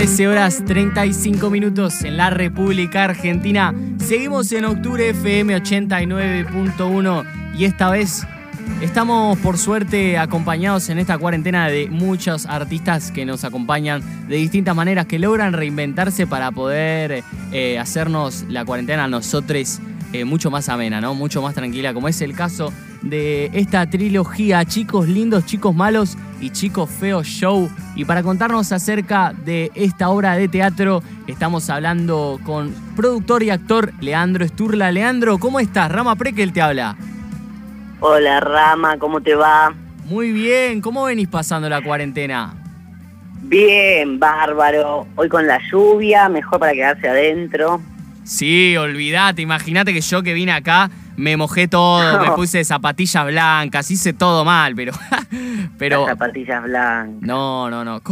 13 horas 35 minutos en la República Argentina. Seguimos en octubre FM 89.1 y esta vez estamos por suerte acompañados en esta cuarentena de muchos artistas que nos acompañan de distintas maneras, que logran reinventarse para poder eh, hacernos la cuarentena a nosotros eh, mucho más amena, ¿no? Mucho más tranquila, como es el caso de esta trilogía Chicos Lindos, Chicos Malos y Chicos Feos Show. Y para contarnos acerca de esta obra de teatro, estamos hablando con productor y actor Leandro Esturla. Leandro, ¿cómo estás? Rama Prekel te habla. Hola Rama, ¿cómo te va? Muy bien, ¿cómo venís pasando la cuarentena? Bien, bárbaro. Hoy con la lluvia, mejor para quedarse adentro. Sí, olvídate, imagínate que yo que vine acá me mojé todo, me puse zapatillas blancas, hice todo mal, pero... pero zapatillas blancas. No, no, no.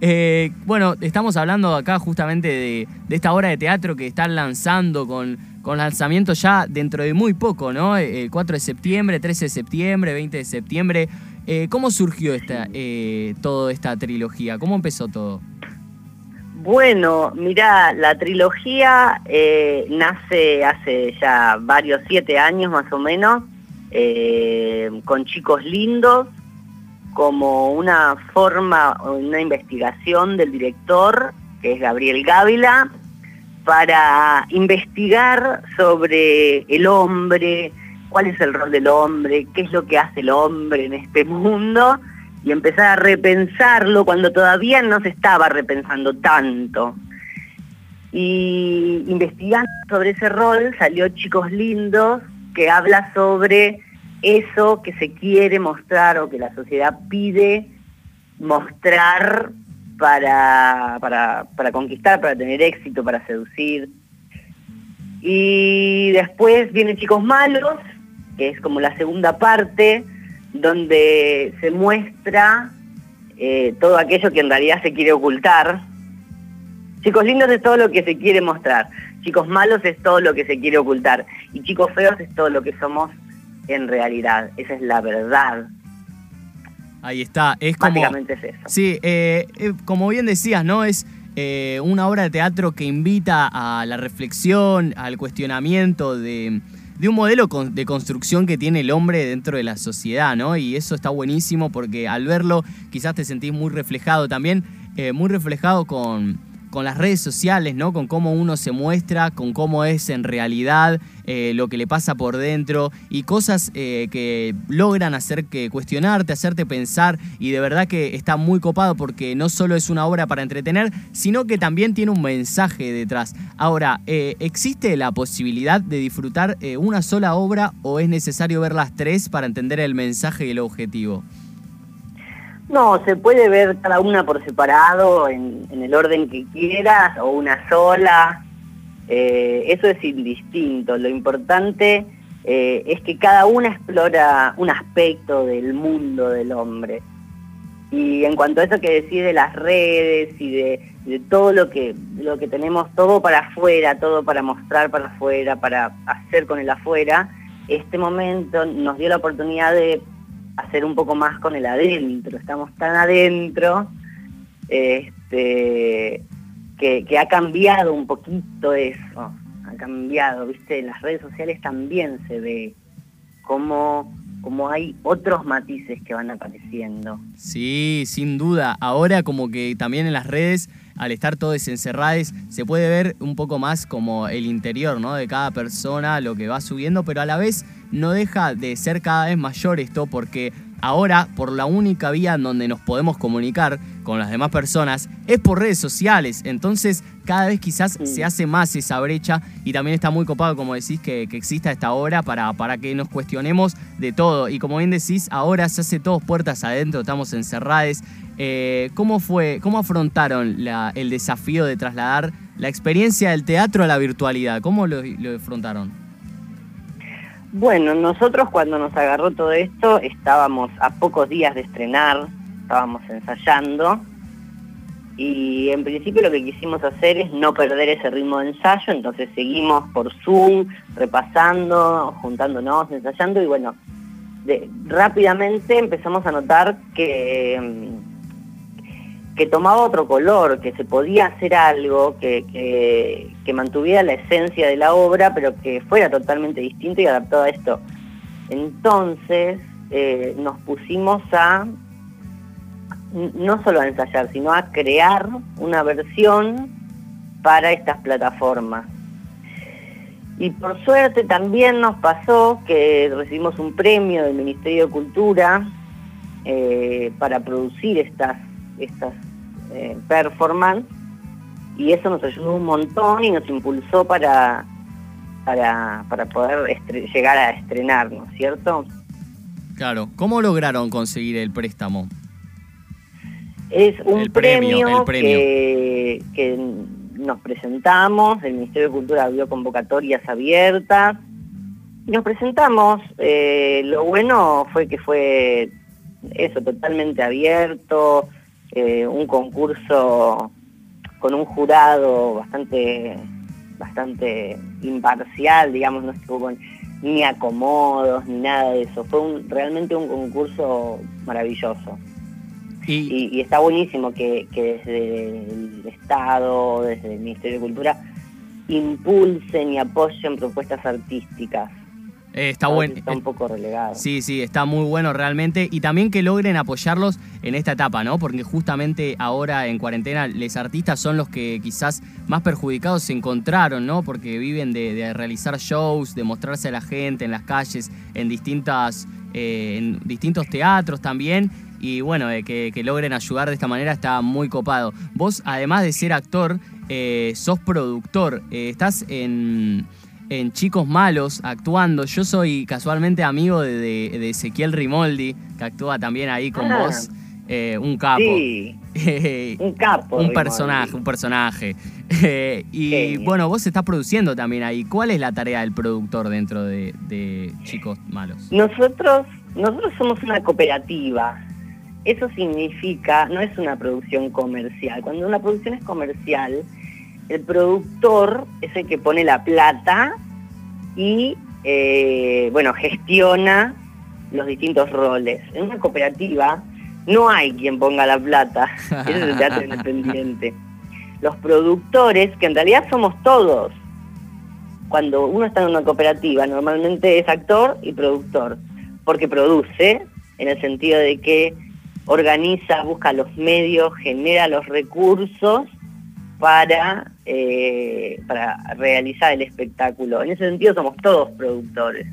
Eh, bueno, estamos hablando acá justamente de, esta obra de teatro que están lanzando con, con lanzamiento ya dentro de muy poco, ¿no? El 4 de septiembre, 13 de septiembre, 20 de septiembre. Eh, ¿Cómo surgió esta, eh, toda esta trilogía? ¿Cómo empezó todo? Bueno, mira, la trilogía eh, nace hace ya varios, siete años más o menos, eh, con chicos lindos, como una forma, una investigación del director, que es Gabriel Gávila, para investigar sobre el hombre, cuál es el rol del hombre, qué es lo que hace el hombre en este mundo, y empezar a repensarlo cuando todavía no se estaba repensando tanto. Y investigando sobre ese rol salió Chicos Lindos, que habla sobre eso que se quiere mostrar o que la sociedad pide mostrar para, para, para conquistar, para tener éxito, para seducir. Y después viene Chicos Malos, que es como la segunda parte, donde se muestra eh, todo aquello que en realidad se quiere ocultar. Chicos lindos es todo lo que se quiere mostrar, chicos malos es todo lo que se quiere ocultar y chicos feos es todo lo que somos en realidad. Esa es la verdad. Ahí está, es como... Básicamente es eso. Sí, eh, eh, como bien decías, ¿no? Es una obra de teatro que invita a la reflexión, al cuestionamiento de de un modelo de construcción que tiene el hombre dentro de la sociedad, ¿no? Y eso está buenísimo porque al verlo quizás te sentís muy reflejado también, eh, muy reflejado con con las redes sociales, ¿no? Con cómo uno se muestra, con cómo es en realidad eh, lo que le pasa por dentro y cosas eh, que logran hacer que cuestionarte, hacerte pensar y de verdad que está muy copado porque no solo es una obra para entretener, sino que también tiene un mensaje detrás. Ahora, eh, ¿existe la posibilidad de disfrutar una sola obra o es necesario ver las tres para entender el mensaje y el objetivo? No, se puede ver cada una por separado, en, el orden que quieras, o una sola. Eh, eso es indistinto. Lo importante eh, es que cada una explora un aspecto del mundo del hombre. Y en cuanto a eso que decís de las redes y de, todo lo que, lo que tenemos, todo para afuera, todo para mostrar para afuera, para hacer con el afuera, este momento nos dio la oportunidad de hacer un poco más con el adentro, estamos tan adentro este, que, ha cambiado un poquito eso, ha cambiado, viste, en las redes sociales también se ve cómo, cómo hay otros matices que van apareciendo. Sí, sin duda, ahora como que también en las redes al estar todos encerrados, se puede ver un poco más como el interior ¿no? de cada persona, lo que va subiendo, pero a la vez no deja de ser cada vez mayor esto porque ahora por la única vía en donde nos podemos comunicar con las demás personas es por redes sociales. Entonces cada vez quizás se hace más esa brecha y también está muy copado, como decís, que, exista esta obra para, para que nos cuestionemos de todo. Y como bien decís, ahora se hace todos puertas adentro, estamos encerrados. Eh, ¿Cómo fue, cómo afrontaron el desafío de trasladar la experiencia del teatro a la virtualidad? ¿Cómo lo, lo afrontaron? Bueno, nosotros cuando nos agarró todo esto estábamos a pocos días de estrenar, estábamos ensayando y en principio lo que quisimos hacer es no perder ese ritmo de ensayo, entonces seguimos por Zoom, repasando, juntándonos, ensayando y bueno, rápidamente empezamos a notar que, que tomaba otro color, que se podía hacer algo que, que, mantuviera la esencia de la obra, pero que fuera totalmente distinto y adaptado a esto. Entonces eh, nos pusimos a, no solo a ensayar, sino a crear una versión para estas plataformas. Y por suerte también nos pasó que recibimos un premio del Ministerio de Cultura eh, para producir estas, estas eh, performances y eso nos ayudó un montón y nos impulsó para, para, poder llegar a estrenarnos, ¿cierto? Claro, ¿cómo lograron conseguir el préstamo? Es un premio, Que, que nos presentamos, el Ministerio de Cultura abrió convocatorias abiertas y nos presentamos. Eh, lo bueno fue que fue eso, totalmente abierto, eh, un concurso con un jurado bastante, bastante imparcial, digamos, no estuvo ni acomodos ni nada de eso. Fue realmente un concurso maravilloso. Y, está buenísimo que, desde el Estado, desde el Ministerio de Cultura, impulsen y apoyen propuestas artísticas. Eh, está bueno. Está un poco relegado. Sí, sí, está muy bueno realmente. Y también que logren apoyarlos en esta etapa, ¿no? Porque justamente ahora en cuarentena, los artistas son los que quizás más perjudicados se encontraron, ¿no? Porque viven de, realizar shows, de mostrarse a la gente en las calles, en distintas. Eh, en distintos teatros también y bueno, eh, que, logren ayudar de esta manera está muy copado. Vos, además de ser actor, eh, sos productor, eh, estás en, Chicos Malos actuando. Yo soy casualmente amigo de, Ezequiel Rimoldi, que actúa también ahí con ah. vos. un capo. Sí, un capo. un personaje, un personaje. y bueno, vos estás produciendo también ahí. ¿Cuál es la tarea del productor dentro de, de Chicos Malos? Nosotros, nosotros somos una cooperativa. Eso significa, no es una producción comercial. Cuando una producción es comercial, el productor es el que pone la plata y, eh, bueno, gestiona los distintos roles. En una cooperativa no hay quien ponga la plata, es el teatro independiente. Los productores, que en realidad somos todos, cuando uno está en una cooperativa, normalmente es actor y productor, porque produce, en el sentido de que organiza, busca los medios, genera los recursos para, eh, para realizar el espectáculo. En ese sentido somos todos productores.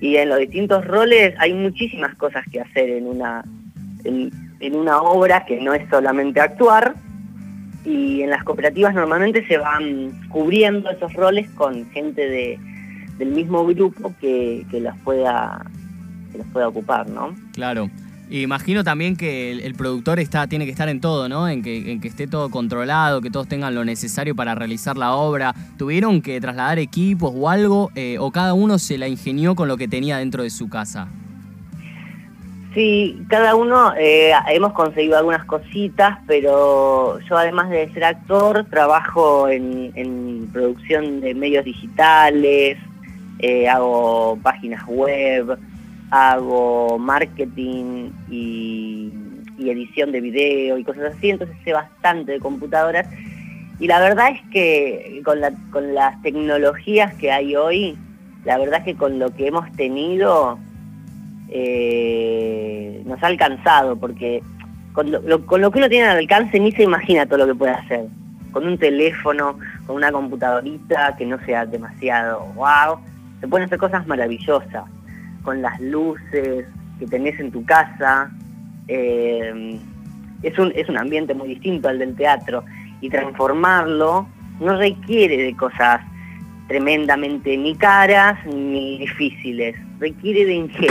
Y en los distintos roles hay muchísimas cosas que hacer en una, en, una obra que no es solamente actuar. Y en las cooperativas normalmente se van cubriendo esos roles con gente de, del mismo grupo que, que los pueda los pueda ocupar, ¿no? Claro imagino también que el, productor está, tiene que estar en todo, ¿no? En que, en que esté todo controlado, que todos tengan lo necesario para realizar la obra. ¿Tuvieron que trasladar equipos o algo? Eh, ¿O cada uno se la ingenió con lo que tenía dentro de su casa? Sí, cada uno eh, hemos conseguido algunas cositas, pero yo además de ser actor, trabajo en, producción de medios digitales, eh, hago páginas web, hago marketing y, edición de video y cosas así, entonces sé bastante de computadoras. Y la verdad es que con, las tecnologías que hay hoy, la verdad es que con lo que hemos tenido eh, nos ha alcanzado, porque con lo, con lo que uno tiene al alcance ni se imagina todo lo que puede hacer. Con un teléfono, con una computadorita que no sea demasiado wow, se pueden hacer cosas maravillosas con las luces que tenés en tu casa. Eh, es, un, es un ambiente muy distinto al del teatro y transformarlo no requiere de cosas tremendamente ni caras ni difíciles, requiere de ingenio.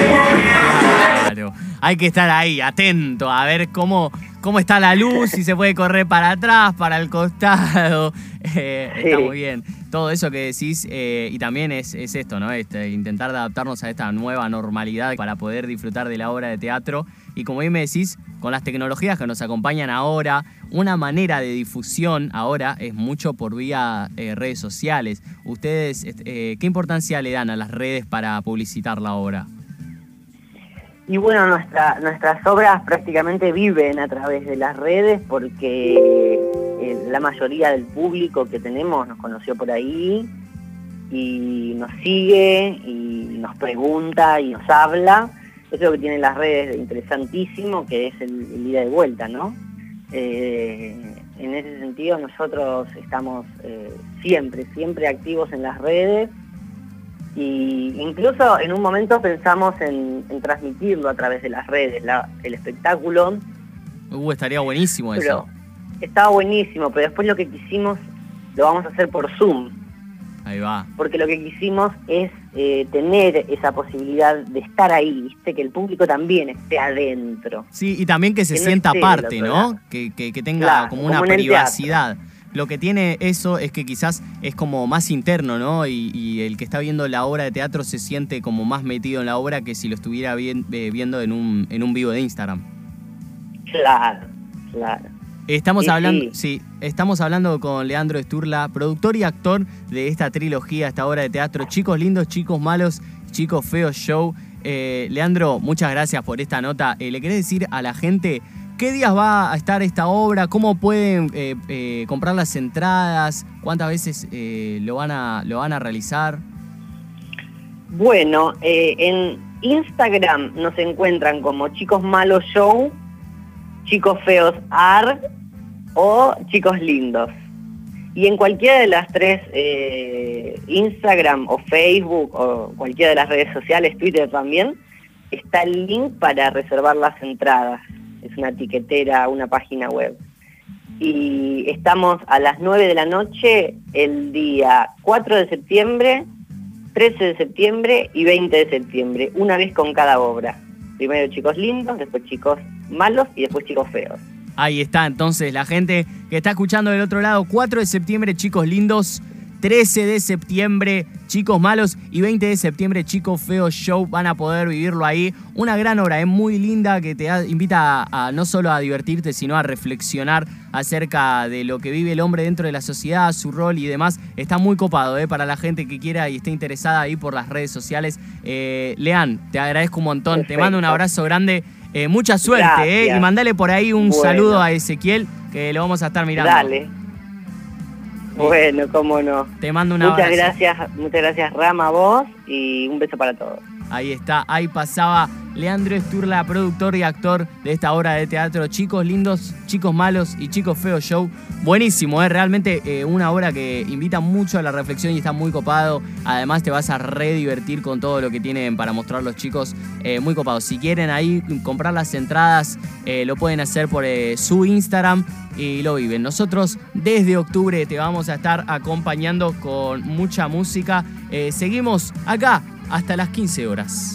Claro, hay que estar ahí, atento, a ver cómo, cómo está la luz, si se puede correr para atrás, para el costado. Eh, está muy bien todo eso que decís, eh, y también es, esto, ¿no? Este, intentar adaptarnos a esta nueva normalidad para poder disfrutar de la obra de teatro. Y como bien me decís, con las tecnologías que nos acompañan ahora, una manera de difusión ahora es mucho por vía eh, redes sociales. ¿Ustedes qué importancia le dan a las redes para publicitar la obra? Y bueno, nuestra, nuestras obras prácticamente viven a través de las redes porque eh, la mayoría del público que tenemos nos conoció por ahí y nos sigue y nos pregunta y nos habla. Es lo que tienen las redes interesantísimo, que es el, el ida y vuelta, ¿no? Eh, en ese sentido nosotros estamos eh, siempre, siempre activos en las redes y incluso en un momento pensamos en, transmitirlo a través de las redes, el espectáculo. Uh, estaría buenísimo eso. Estaba buenísimo, pero después lo que quisimos lo vamos a hacer por Zoom. Ahí va. Porque lo que quisimos es eh, tener esa posibilidad de estar ahí, ¿viste? que el público también esté adentro. Sí, y también que se sienta parte, ¿no? Que, tenga como una privacidad. Lo que tiene eso es que quizás es como más interno, ¿no? Y, el que está viendo la obra de teatro se siente como más metido en la obra que si lo estuviera eh, viendo en un, en un vivo de Instagram. Claro, claro. Estamos hablando, sí. estamos hablando con Leandro Esturla, productor y actor de esta trilogía, esta obra de teatro, Chicos Lindos, Chicos Malos, Chicos Feos Show. Eh, Leandro, muchas gracias por esta nota. Eh, ¿Le querés decir a la gente ¿Qué días va a estar esta obra? ¿Cómo pueden eh, eh, comprar las entradas? ¿Cuántas veces eh, lo, van a, lo van a realizar? Bueno, en Instagram nos encuentran como Chicos Malos Show, Chicos Feos Art o Chicos Lindos. Y en cualquiera de las tres, Instagram o Facebook o cualquiera de las redes sociales, Twitter también, está el link para reservar las entradas es una etiquetera, una página web. Y estamos a las 9 de la noche el día 4 de septiembre, 13 de septiembre y 20 de septiembre, una vez con cada obra. Primero chicos lindos, después chicos malos y después chicos feos. Ahí está entonces la gente que está escuchando del otro lado, 4 de septiembre chicos lindos, 13 de septiembre, Chicos Malos y 20 de septiembre, Chicos Feos Show. Van a poder vivirlo ahí. Una gran obra, es muy linda que te invita a, no solo a divertirte, sino a reflexionar acerca de lo que vive el hombre dentro de la sociedad, su rol y demás. Está muy copado ¿eh? para la gente que quiera y esté interesada ahí por las redes sociales. Eh, Lean, te agradezco un montón. Te mando un abrazo grande. Eh, mucha suerte ¿eh? y mandale por ahí un saludo a Ezequiel que lo vamos a estar mirando. Dale. Bueno, cómo no. Te mando un muchas Gracias, muchas gracias Rama a vos y un beso para todos. Ahí está, ahí pasaba Leandro Esturla, productor y actor de esta obra de teatro Chicos Lindos, Chicos Malos y Chicos Feos Show. Buenísimo, es ¿eh? realmente eh, una obra que invita mucho a la reflexión y está muy copado. Además te vas a re divertir con todo lo que tienen para mostrar los chicos. Eh, muy copado. Si quieren ahí comprar las entradas, lo pueden hacer por su Instagram y lo viven. Nosotros desde octubre te vamos a estar acompañando con mucha música. seguimos acá hasta las 15 horas.